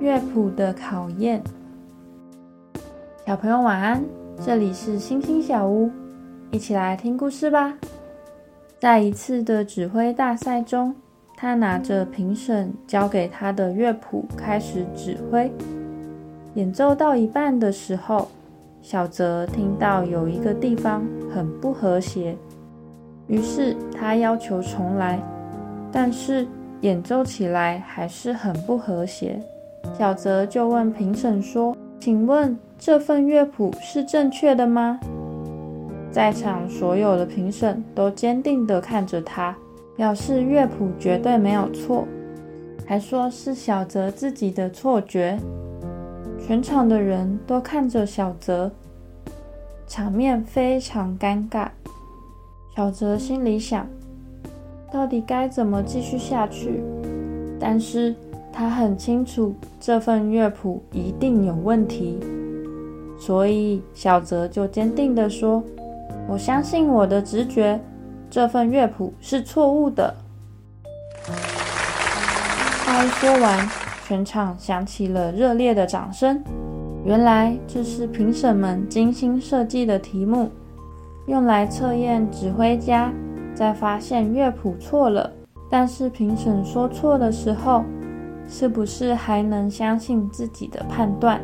乐谱的考验，小朋友晚安，这里是星星小屋，一起来听故事吧。在一次的指挥大赛中，他拿着评审交给他的乐谱开始指挥。演奏到一半的时候，小泽听到有一个地方很不和谐，于是他要求重来，但是演奏起来还是很不和谐。小泽就问评审说：“请问这份乐谱是正确的吗？”在场所有的评审都坚定地看着他，表示乐谱绝对没有错，还说是小泽自己的错觉。全场的人都看着小泽，场面非常尴尬。小泽心里想：到底该怎么继续下去？但是。他很清楚这份乐谱一定有问题，所以小泽就坚定地说：“我相信我的直觉，这份乐谱是错误的。”话一说完，全场响起了热烈的掌声。原来这是评审们精心设计的题目，用来测验指挥家在发现乐谱错了，但是评审说错的时候。是不是还能相信自己的判断？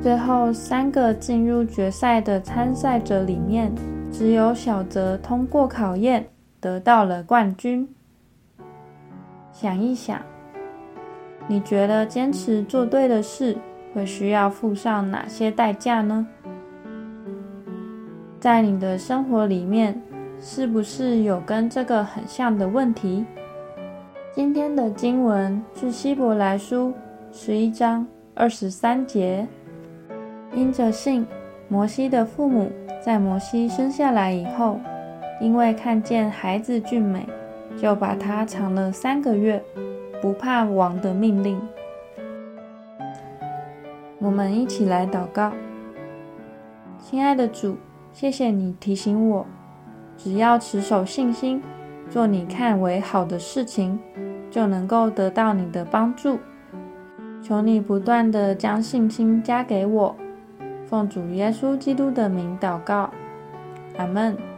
最后三个进入决赛的参赛者里面，只有小泽通过考验，得到了冠军。想一想，你觉得坚持做对的事会需要付上哪些代价呢？在你的生活里面，是不是有跟这个很像的问题？今天的经文是希伯来书十一章二十三节。因着信，摩西的父母在摩西生下来以后，因为看见孩子俊美，就把他藏了三个月，不怕王的命令。我们一起来祷告：亲爱的主，谢谢你提醒我，只要持守信心。做你看为好的事情，就能够得到你的帮助。求你不断的将信心加给我，奉主耶稣基督的名祷告，阿门。